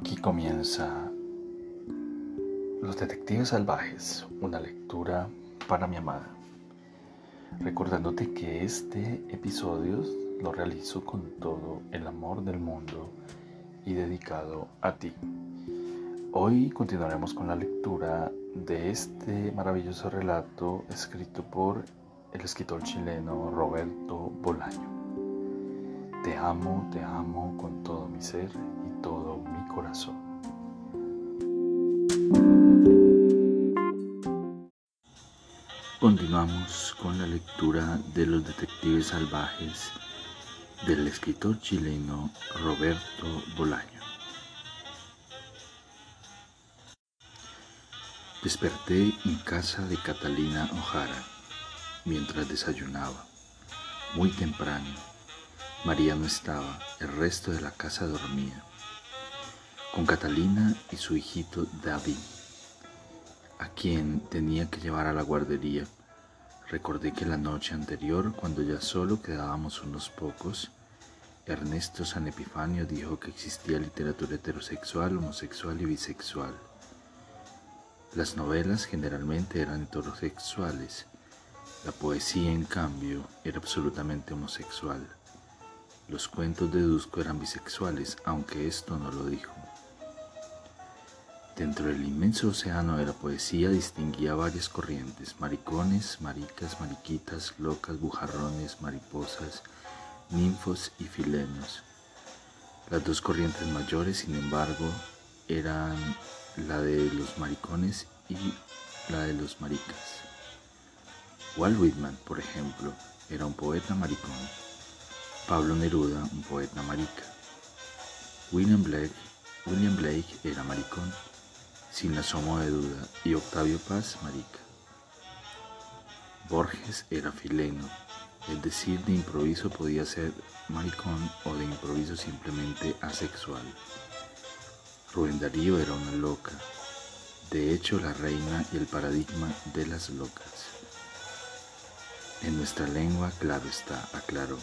Aquí comienza Los Detectives Salvajes, una lectura para mi amada. Recordándote que este episodio lo realizo con todo el amor del mundo y dedicado a ti. Hoy continuaremos con la lectura de este maravilloso relato escrito por el escritor chileno Roberto Bolaño. Te amo, te amo con todo mi ser todo mi corazón. Continuamos con la lectura de Los Detectives Salvajes del escritor chileno Roberto Bolaño. Desperté en casa de Catalina Ojara mientras desayunaba. Muy temprano. María no estaba, el resto de la casa dormía. Con Catalina y su hijito David, a quien tenía que llevar a la guardería. Recordé que la noche anterior, cuando ya solo quedábamos unos pocos, Ernesto San Epifanio dijo que existía literatura heterosexual, homosexual y bisexual. Las novelas generalmente eran heterosexuales la poesía, en cambio, era absolutamente homosexual. Los cuentos de Dusko eran bisexuales, aunque esto no lo dijo. Dentro del inmenso océano de la poesía distinguía varias corrientes, maricones, maricas, mariquitas, locas, bujarrones, mariposas, ninfos y filenos. Las dos corrientes mayores, sin embargo, eran la de los maricones y la de los maricas. Walt Whitman, por ejemplo, era un poeta maricón. Pablo Neruda, un poeta marica. William Blake, William Blake era maricón, sin asomo de duda, y Octavio Paz, marica. Borges era fileno, es decir, de improviso podía ser maricón o de improviso simplemente asexual. Rubén Darío era una loca, de hecho la reina y el paradigma de las locas. En nuestra lengua, claro está, aclaró.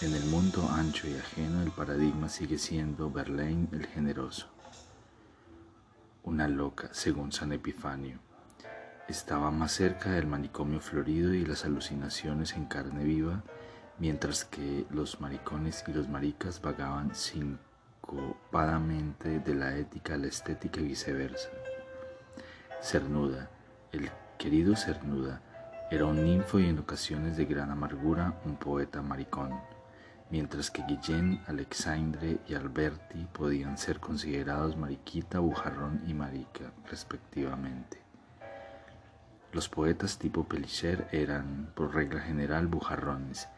En el mundo ancho y ajeno el paradigma sigue siendo Verlaine el generoso. Una loca, según San Epifanio. Estaba más cerca del manicomio florido y las alucinaciones en carne viva, mientras que los maricones y los maricas vagaban sincopadamente de la ética a la estética y viceversa. Cernuda, el querido Cernuda, era un ninfo y en ocasiones de gran amargura un poeta maricón, mientras que Guillén, Alexandre y Alberti podían ser considerados mariquita, bujarrón y marica, respectivamente. Los poetas tipo Pelicher eran, por regla general, bujarrones,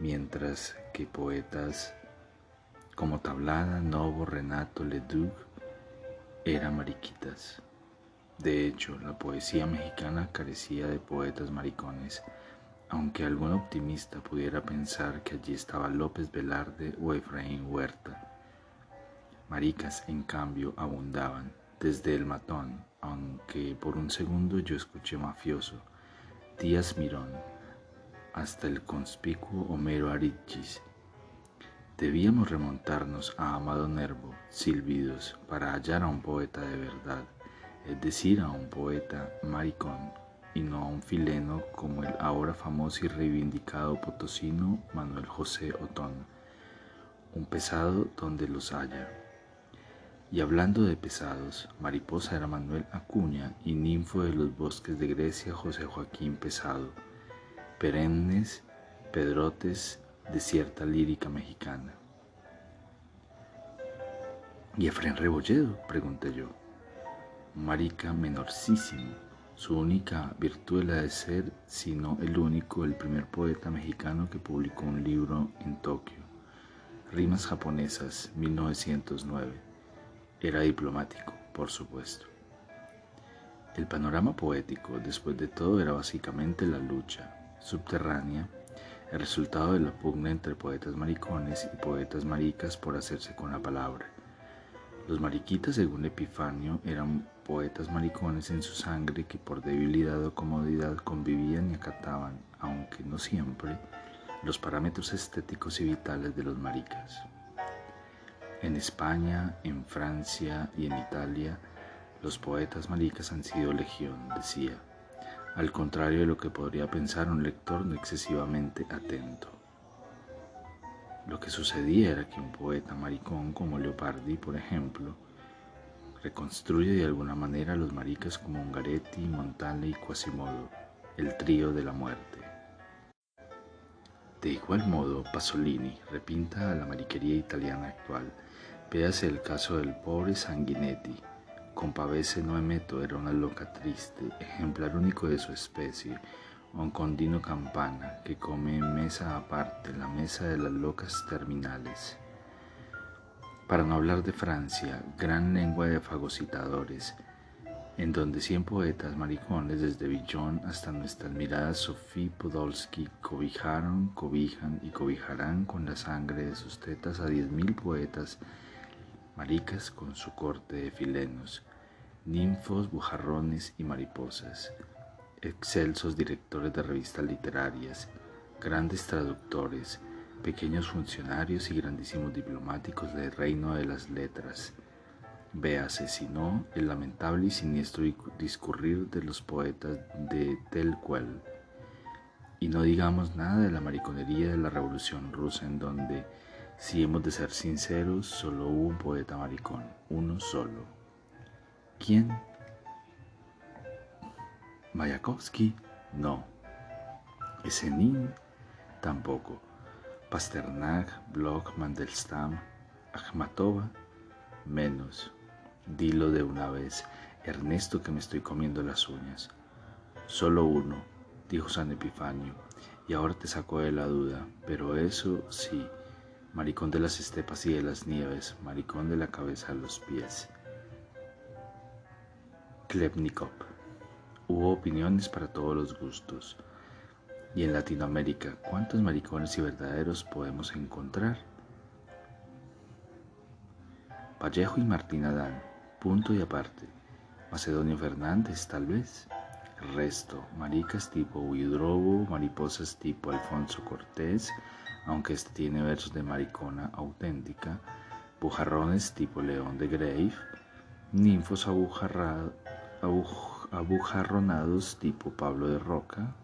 mientras que poetas como Tablada, Novo, Renato, Leduc eran mariquitas. De hecho, la poesía mexicana carecía de poetas maricones, aunque algún optimista pudiera pensar que allí estaba López Velarde o Efraín Huerta. Maricas, en cambio, abundaban, desde el matón, aunque por un segundo yo escuché mafioso, Díaz Mirón, hasta el conspicuo Homero Arichis. Debíamos remontarnos a Amado Nervo, Silvidos, para hallar a un poeta de verdad es decir, a un poeta maricón y no a un fileno como el ahora famoso y reivindicado potosino Manuel José Otón, un pesado donde los haya. Y hablando de pesados, mariposa era Manuel Acuña y ninfo de los bosques de Grecia José Joaquín Pesado, perennes pedrotes de cierta lírica mexicana. ¿Y Efren Rebolledo? pregunté yo marica menorcísimo. Su única virtud la de ser, sino el único, el primer poeta mexicano que publicó un libro en Tokio. Rimas japonesas, 1909. Era diplomático, por supuesto. El panorama poético, después de todo, era básicamente la lucha subterránea, el resultado de la pugna entre poetas maricones y poetas maricas por hacerse con la palabra. Los mariquitas, según Epifanio, eran poetas maricones en su sangre que por debilidad o comodidad convivían y acataban, aunque no siempre, los parámetros estéticos y vitales de los maricas. En España, en Francia y en Italia, los poetas maricas han sido legión, decía, al contrario de lo que podría pensar un lector no excesivamente atento. Lo que sucedía era que un poeta maricón como Leopardi, por ejemplo, reconstruye de alguna manera a los maricas como Ungaretti, Montale y Quasimodo, el trío de la muerte. De igual modo, Pasolini repinta a la mariquería italiana actual, véase el caso del pobre Sanguinetti, Compavese Noemeto era una loca triste, ejemplar único de su especie, un condino campana que come en mesa aparte, la mesa de las locas terminales. Para no hablar de Francia, gran lengua de fagocitadores, en donde cien poetas maricones desde Villon hasta nuestra admirada Sophie Podolsky cobijaron, cobijan y cobijarán con la sangre de sus tetas a diez mil poetas maricas con su corte de filenos, ninfos, bujarrones y mariposas, excelsos directores de revistas literarias, grandes traductores, pequeños funcionarios y grandísimos diplomáticos del reino de las letras. Véase, si no, el lamentable y siniestro discurrir de los poetas de Tel Quel. Y no digamos nada de la mariconería de la Revolución Rusa en donde si hemos de ser sinceros, solo hubo un poeta maricón, uno solo. ¿Quién? Mayakovsky, no. Esenin, tampoco. Pasternak, Bloch, Mandelstam, Akhmatova, menos. Dilo de una vez, Ernesto, que me estoy comiendo las uñas. Solo uno, dijo San Epifanio, y ahora te saco de la duda, pero eso sí maricón de las estepas y de las nieves, maricón de la cabeza a los pies. Klebnikov. Hubo opiniones para todos los gustos. Y en Latinoamérica, ¿cuántos maricones y verdaderos podemos encontrar? Vallejo y Martín Adán, punto y aparte. Macedonio Fernández, tal vez. resto, maricas tipo Huidrobo, mariposas tipo Alfonso Cortés, aunque este tiene versos de maricona auténtica, bujarrones tipo León de Grave, ninfos abujarronados tipo Pablo de Roca,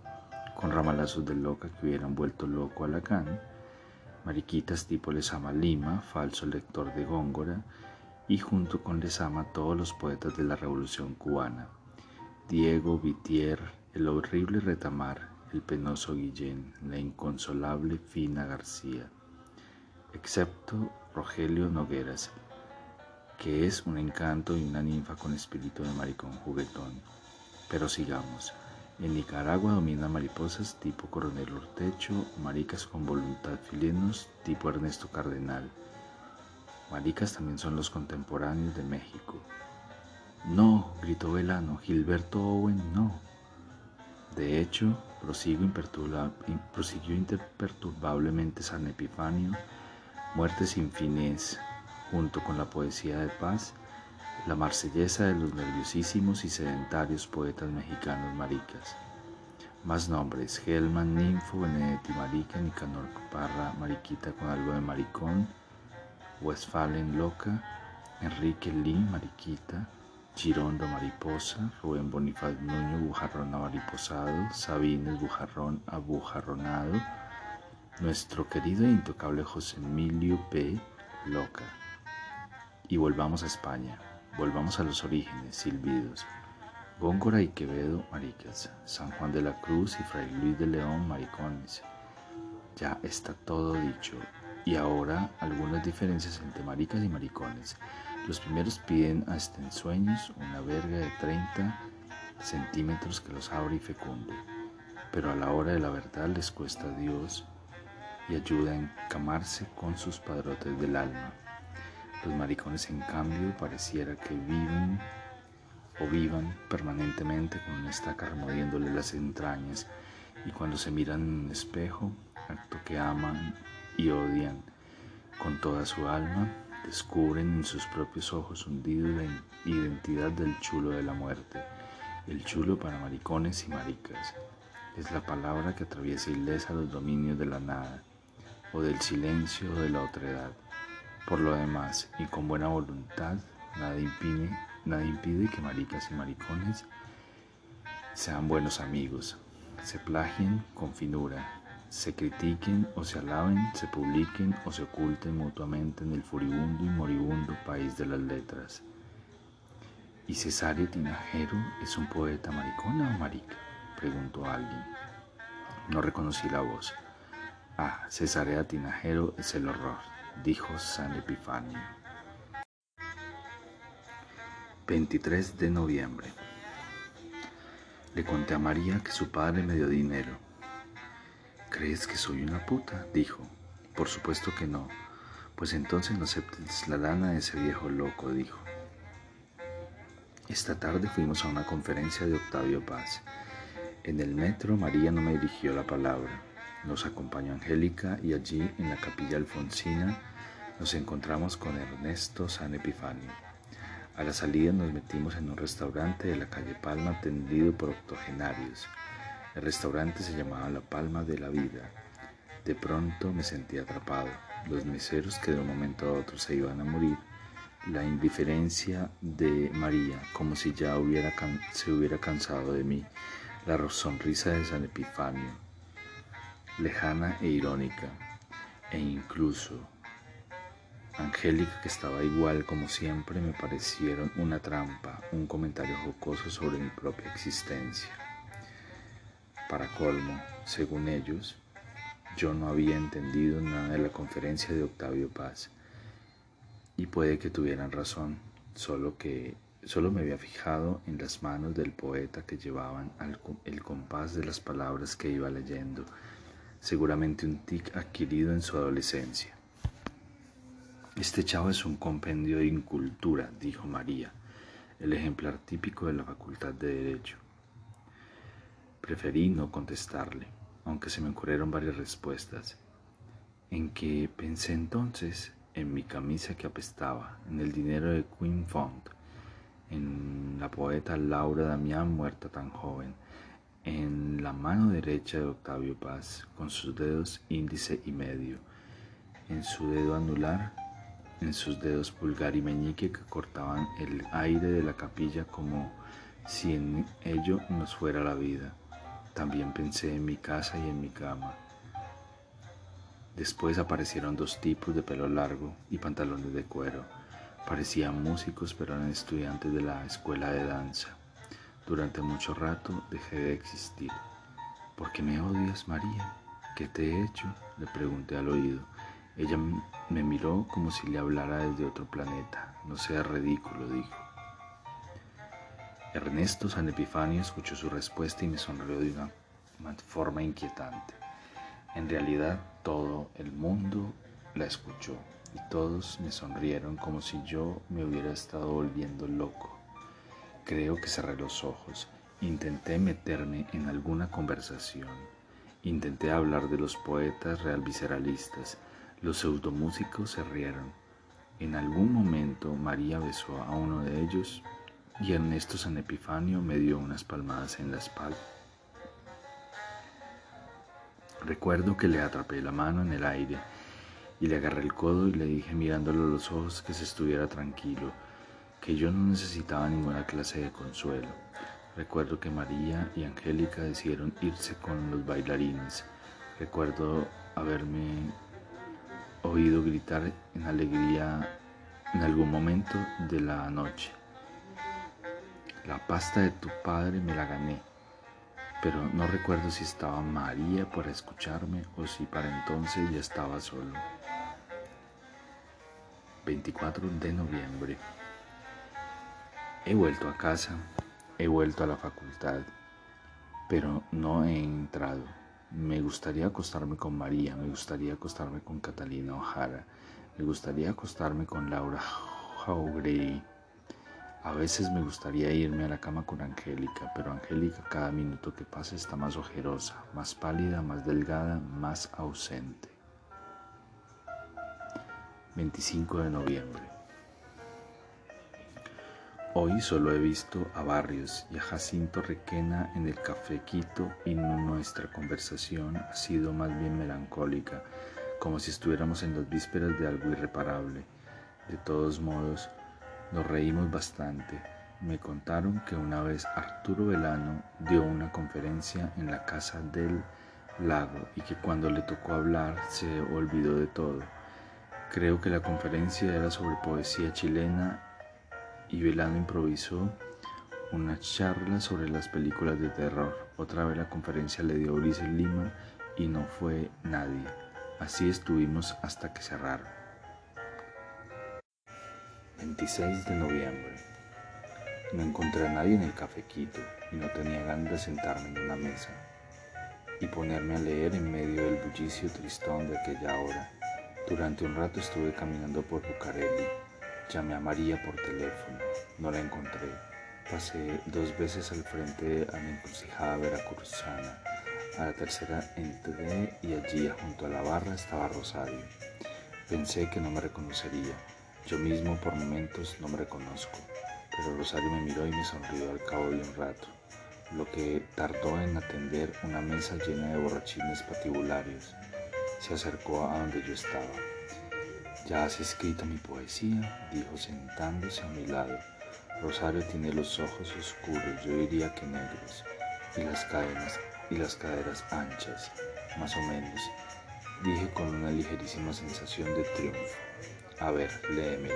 con ramalazos de loca que hubieran vuelto loco a Lacan, mariquitas tipo Lesama Lima, falso lector de Góngora, y junto con Lesama todos los poetas de la Revolución cubana, Diego, Vitier, el horrible Retamar, el penoso Guillén, la inconsolable Fina García, excepto Rogelio Nogueras, que es un encanto y una ninfa con espíritu de maricón juguetón. Pero sigamos. En Nicaragua dominan mariposas tipo Coronel Ortecho, maricas con voluntad filenos tipo Ernesto Cardenal. Maricas también son los contemporáneos de México. No, gritó Velano, Gilberto Owen, no. De hecho, prosiguió imperturbablemente San Epifanio, Muerte sin fines, junto con la poesía de paz, la marsellesa de los nerviosísimos y sedentarios poetas mexicanos maricas. Más nombres, Gelman, Ninfo, Benedetti Marica, Nicanor Parra, Mariquita con algo de maricón, Westfalen Loca, Enrique Lin, Mariquita, Girondo Mariposa, Rubén Bonifaz Nuño Bujarrón Mariposado, Sabines Bujarrón Abujarronado, nuestro querido e intocable José Emilio P. Loca. Y volvamos a España, volvamos a los orígenes, silbidos. Góngora y Quevedo, maricas. San Juan de la Cruz y Fray Luis de León, maricones. Ya está todo dicho. Y ahora algunas diferencias entre maricas y maricones. Los primeros piden hasta en sueños una verga de 30 centímetros que los abre y fecunde, pero a la hora de la verdad les cuesta Dios y ayuda a encamarse con sus padrotes del alma. Los maricones, en cambio, pareciera que viven o vivan permanentemente con una estaca removiéndole las entrañas y cuando se miran en un espejo, acto que aman y odian con toda su alma, descubren en sus propios ojos hundidos la identidad del chulo de la muerte, el chulo para maricones y maricas. Es la palabra que atraviesa ilesa los dominios de la nada, o del silencio o de la otredad. Por lo demás, y con buena voluntad, nada impide, nada impide que maricas y maricones sean buenos amigos, se plagien con finura, se critiquen o se alaben, se publiquen o se oculten mutuamente en el furibundo y moribundo país de las letras. ¿Y Cesario Tinajero es un poeta maricona o marica? preguntó alguien. No reconocí la voz. Ah, Cesarea Tinajero es el horror, dijo San Epifanio. 23 de noviembre. Le conté a María que su padre me dio dinero. ¿Crees que soy una puta? dijo. Por supuesto que no. Pues entonces no aceptes la lana de ese viejo loco, dijo. Esta tarde fuimos a una conferencia de Octavio Paz. En el metro María no me dirigió la palabra. Nos acompañó Angélica y allí en la capilla alfonsina nos encontramos con Ernesto San Epifanio. A la salida nos metimos en un restaurante de la calle Palma atendido por octogenarios. El restaurante se llamaba La Palma de la Vida. De pronto me sentí atrapado. Los meseros que de un momento a otro se iban a morir la indiferencia de María, como si ya hubiera se hubiera cansado de mí, la sonrisa de San Epifanio, lejana e irónica, e incluso Angélica, que estaba igual como siempre, me parecieron una trampa, un comentario jocoso sobre mi propia existencia. Para colmo, según ellos, yo no había entendido nada de la conferencia de Octavio Paz y puede que tuvieran razón, solo que solo me había fijado en las manos del poeta que llevaban el compás de las palabras que iba leyendo, seguramente un tic adquirido en su adolescencia. Este chavo es un compendio de incultura, dijo María, el ejemplar típico de la Facultad de Derecho. Preferí no contestarle, aunque se me ocurrieron varias respuestas. En que pensé entonces en mi camisa que apestaba, en el dinero de Queen Font, en la poeta Laura Damián muerta tan joven, en la mano derecha de Octavio Paz, con sus dedos índice y medio, en su dedo anular, en sus dedos pulgar y meñique que cortaban el aire de la capilla como si en ello nos fuera la vida. También pensé en mi casa y en mi cama Después aparecieron dos tipos de pelo largo y pantalones de cuero. Parecían músicos, pero eran estudiantes de la escuela de danza. Durante mucho rato dejé de existir. ¿Por qué me odias, María? ¿Qué te he hecho? Le pregunté al oído. Ella me miró como si le hablara desde otro planeta. No sea ridículo, dijo. Ernesto San Epifanio escuchó su respuesta y me sonrió de una forma inquietante. En realidad todo el mundo la escuchó y todos me sonrieron como si yo me hubiera estado volviendo loco. Creo que cerré los ojos, intenté meterme en alguna conversación, intenté hablar de los poetas realvisceralistas, los pseudomúsicos se rieron. En algún momento María besó a uno de ellos y Ernesto San Epifanio me dio unas palmadas en la espalda. Recuerdo que le atrapé la mano en el aire y le agarré el codo y le dije mirándolo a los ojos que se estuviera tranquilo, que yo no necesitaba ninguna clase de consuelo. Recuerdo que María y Angélica decidieron irse con los bailarines. Recuerdo haberme oído gritar en alegría en algún momento de la noche. La pasta de tu padre me la gané pero no recuerdo si estaba María para escucharme o si para entonces ya estaba solo. 24 de noviembre. He vuelto a casa, he vuelto a la facultad, pero no he entrado. Me gustaría acostarme con María, me gustaría acostarme con Catalina Ojara, me gustaría acostarme con Laura Jauregui a veces me gustaría irme a la cama con Angélica, pero Angélica cada minuto que pasa está más ojerosa, más pálida, más delgada, más ausente. 25 de noviembre. Hoy solo he visto a Barrios y a Jacinto Requena en el café Quito y nuestra conversación ha sido más bien melancólica, como si estuviéramos en las vísperas de algo irreparable De todos modos, nos reímos bastante. Me contaron que una vez Arturo Velano dio una conferencia en la casa del lago y que cuando le tocó hablar se olvidó de todo. Creo que la conferencia era sobre poesía chilena y Velano improvisó una charla sobre las películas de terror. Otra vez la conferencia le dio Ulises Lima y no fue nadie. Así estuvimos hasta que cerraron. 26 de noviembre. No encontré a nadie en el cafequito y no tenía ganas de sentarme en una mesa y ponerme a leer en medio del bullicio tristón de aquella hora. Durante un rato estuve caminando por Bucareli. Llamé a María por teléfono. No la encontré. Pasé dos veces al frente a la encrucijada veracruzana. A la tercera entré y allí, junto a la barra, estaba Rosario. Pensé que no me reconocería. Yo mismo por momentos no me reconozco, pero Rosario me miró y me sonrió al cabo de un rato, lo que tardó en atender una mesa llena de borrachines patibularios. Se acercó a donde yo estaba. ¿Ya has escrito mi poesía? dijo sentándose a mi lado. Rosario tiene los ojos oscuros, yo diría que negros, y las cadenas y las caderas anchas, más o menos, dije con una ligerísima sensación de triunfo. A ver, léemela.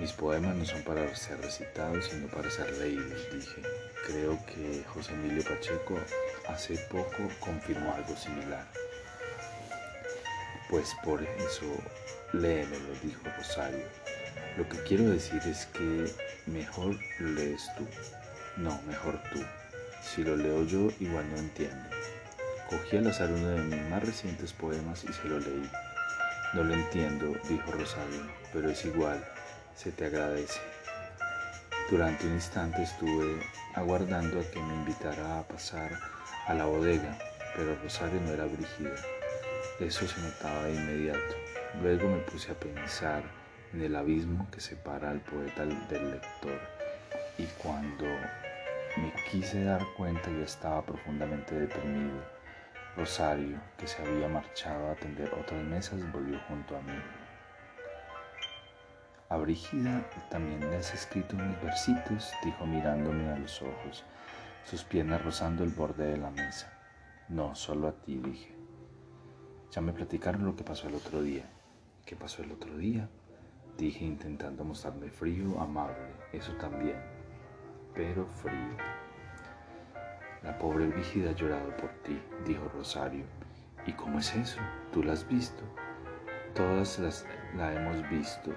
Mis poemas no son para ser recitados, sino para ser leídos, dije. Creo que José Emilio Pacheco hace poco confirmó algo similar. Pues por eso, léemelo, dijo Rosario. Lo que quiero decir es que mejor lo lees tú. No, mejor tú. Si lo leo yo, igual no entiendo. Cogí al azar uno de mis más recientes poemas y se lo leí. No lo entiendo, dijo Rosario, pero es igual, se te agradece. Durante un instante estuve aguardando a que me invitara a pasar a la bodega, pero Rosario no era brígida. Eso se notaba de inmediato. Luego me puse a pensar en el abismo que separa al poeta del lector y cuando me quise dar cuenta ya estaba profundamente deprimido. Rosario, que se había marchado a atender otras mesas, volvió junto a mí. A Brígida también le has escrito unos versitos, dijo mirándome a los ojos, sus piernas rozando el borde de la mesa. No, solo a ti, dije. Ya me platicaron lo que pasó el otro día. ¿Qué pasó el otro día? Dije intentando mostrarme frío, amable, eso también, pero frío. La pobre Brígida ha llorado por ti, dijo Rosario. ¿Y cómo es eso? ¿Tú la has visto? Todas las la hemos visto.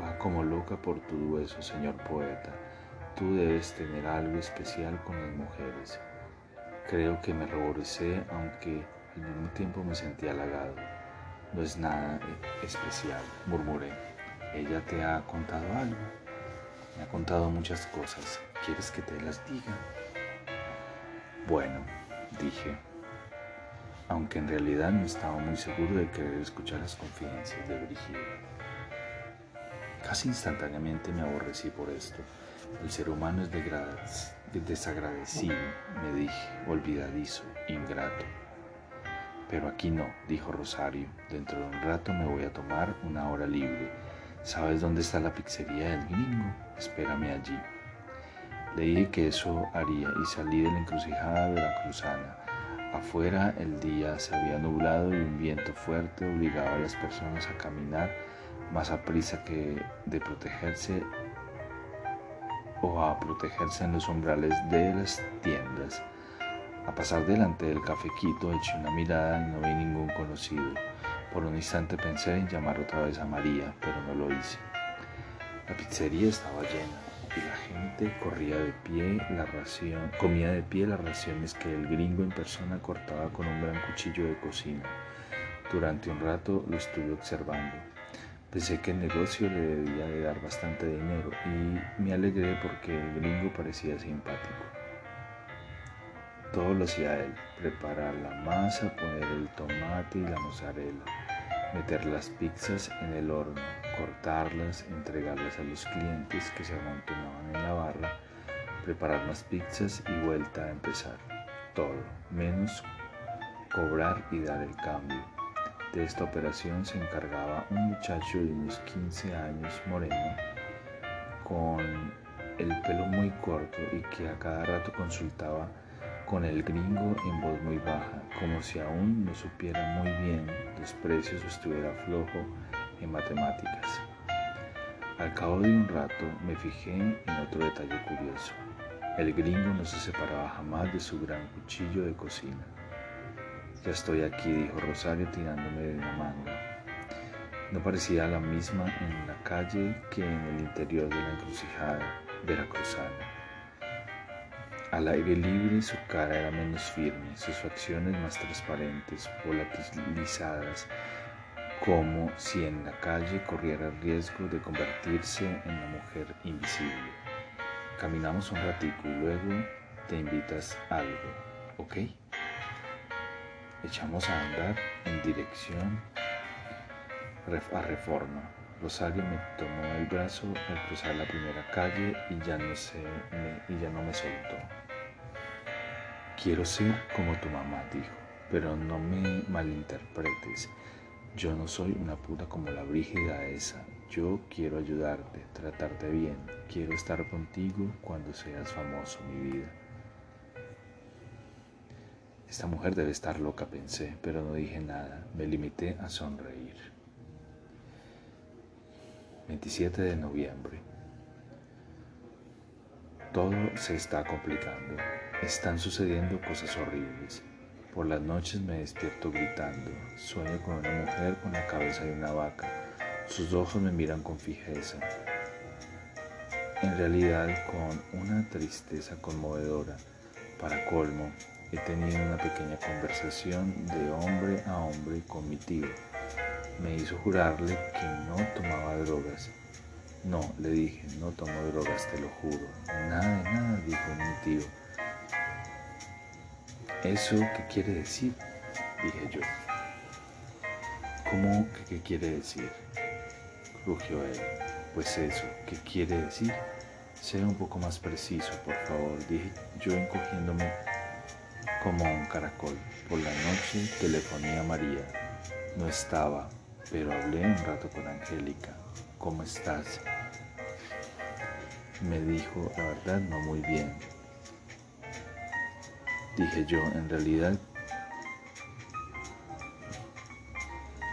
Va como loca por tu hueso, señor poeta. Tú debes tener algo especial con las mujeres. Creo que me ruboricé, aunque al mismo tiempo me sentí halagado. No es nada especial, murmuré. ¿Ella te ha contado algo? Me ha contado muchas cosas. ¿Quieres que te las diga? Bueno, dije, aunque en realidad no estaba muy seguro de querer escuchar las confidencias de Brigida. Casi instantáneamente me aborrecí por esto. El ser humano es desagradecido, me dije, olvidadizo, ingrato. Pero aquí no, dijo Rosario. Dentro de un rato me voy a tomar una hora libre. ¿Sabes dónde está la pizzería del gringo? Espérame allí. Le dije que eso haría y salí de la encrucijada de la cruzana. Afuera el día se había nublado y un viento fuerte obligaba a las personas a caminar más a prisa que de protegerse o a protegerse en los umbrales de las tiendas. A pasar delante del cafequito eché una mirada y no vi ningún conocido. Por un instante pensé en llamar otra vez a María, pero no lo hice. La pizzería estaba llena y la gente corría de pie la ración, comía de pie las raciones que el gringo en persona cortaba con un gran cuchillo de cocina. Durante un rato lo estuve observando. Pensé que el negocio le debía de dar bastante dinero y me alegré porque el gringo parecía simpático. Todo lo hacía él, preparar la masa, poner el tomate y la mozzarella, meter las pizzas en el horno, cortarlas, entregarlas a los clientes que se amontonaban en la barra, preparar las pizzas y vuelta a empezar. Todo, menos cobrar y dar el cambio. De esta operación se encargaba un muchacho de unos 15 años moreno, con el pelo muy corto y que a cada rato consultaba con el gringo en voz muy baja, como si aún no supiera muy bien los precios o estuviera flojo en matemáticas. Al cabo de un rato me fijé en otro detalle curioso. El gringo no se separaba jamás de su gran cuchillo de cocina. Ya estoy aquí, dijo Rosario tirándome de la manga. No parecía la misma en la calle que en el interior de la encrucijada veracruzana. Al aire libre su cara era menos firme, sus facciones más transparentes, volatilizadas, como si en la calle corriera el riesgo de convertirse en la mujer invisible. Caminamos un ratico y luego te invitas algo, ¿ok? echamos a andar en dirección a Reforma. Rosario me tomó el brazo al cruzar la primera calle y ya no, se y ya no me soltó. Quiero ser como tu mamá, dijo, pero no me malinterpretes. Yo no soy una puta como la brígida esa. Yo quiero ayudarte, tratarte bien. Quiero estar contigo cuando seas famoso, mi vida. Esta mujer debe estar loca, pensé, pero no dije nada. Me limité a sonreír. 27 de noviembre. Todo se está complicando. Están sucediendo cosas horribles. Por las noches me despierto gritando. Sueño con una mujer con la cabeza de una vaca. Sus ojos me miran con fijeza. En realidad con una tristeza conmovedora. Para colmo, he tenido una pequeña conversación de hombre a hombre con mi tío. Me hizo jurarle que no tomaba drogas. No, le dije, no tomo drogas, te lo juro. Nada de nada, dijo mi tío. ¿Eso qué quiere decir? Dije yo. ¿Cómo que qué quiere decir? Rugió él. Pues eso, ¿qué quiere decir? Sea un poco más preciso, por favor, dije yo encogiéndome como un caracol. Por la noche telefoné a María. No estaba, pero hablé un rato con Angélica. ¿Cómo estás? Me dijo, la verdad, no muy bien. Dije yo, en realidad,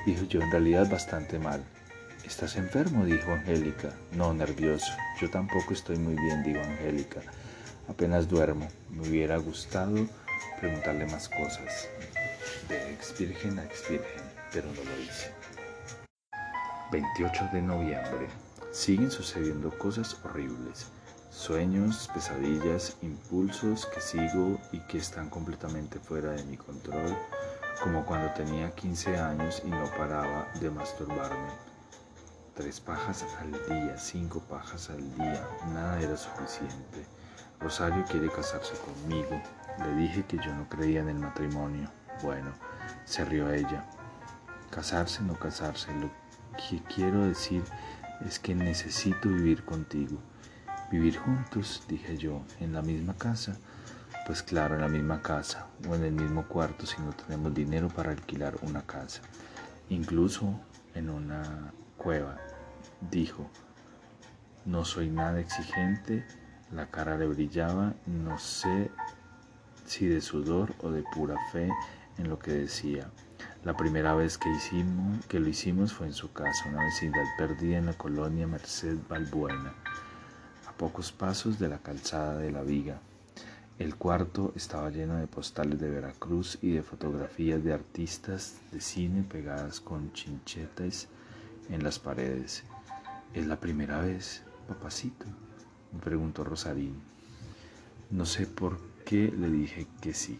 dijo yo, en realidad bastante mal. ¿Estás enfermo? dijo Angélica. No, nervioso. Yo tampoco estoy muy bien, dijo Angélica. Apenas duermo. Me hubiera gustado preguntarle más cosas de ex virgen a ex virgen, pero no lo hice. 28 de noviembre. Siguen sucediendo cosas horribles. Sueños, pesadillas, impulsos que sigo y que están completamente fuera de mi control, como cuando tenía 15 años y no paraba de masturbarme. Tres pajas al día, cinco pajas al día, nada era suficiente. Rosario quiere casarse conmigo, le dije que yo no creía en el matrimonio. Bueno, se rió ella. Casarse, no casarse. Lo que quiero decir es que necesito vivir contigo. Vivir juntos, dije yo, en la misma casa. Pues claro, en la misma casa o en el mismo cuarto si no tenemos dinero para alquilar una casa. Incluso en una cueva, dijo. No soy nada exigente, la cara le brillaba, no sé si de sudor o de pura fe en lo que decía. La primera vez que, hicimos, que lo hicimos fue en su casa, una vecindad perdida en la colonia Merced Balbuena, a pocos pasos de la calzada de la Viga. El cuarto estaba lleno de postales de Veracruz y de fotografías de artistas de cine pegadas con chinchetes en las paredes. ¿Es la primera vez, papacito? me preguntó Rosarín. No sé por qué le dije que sí.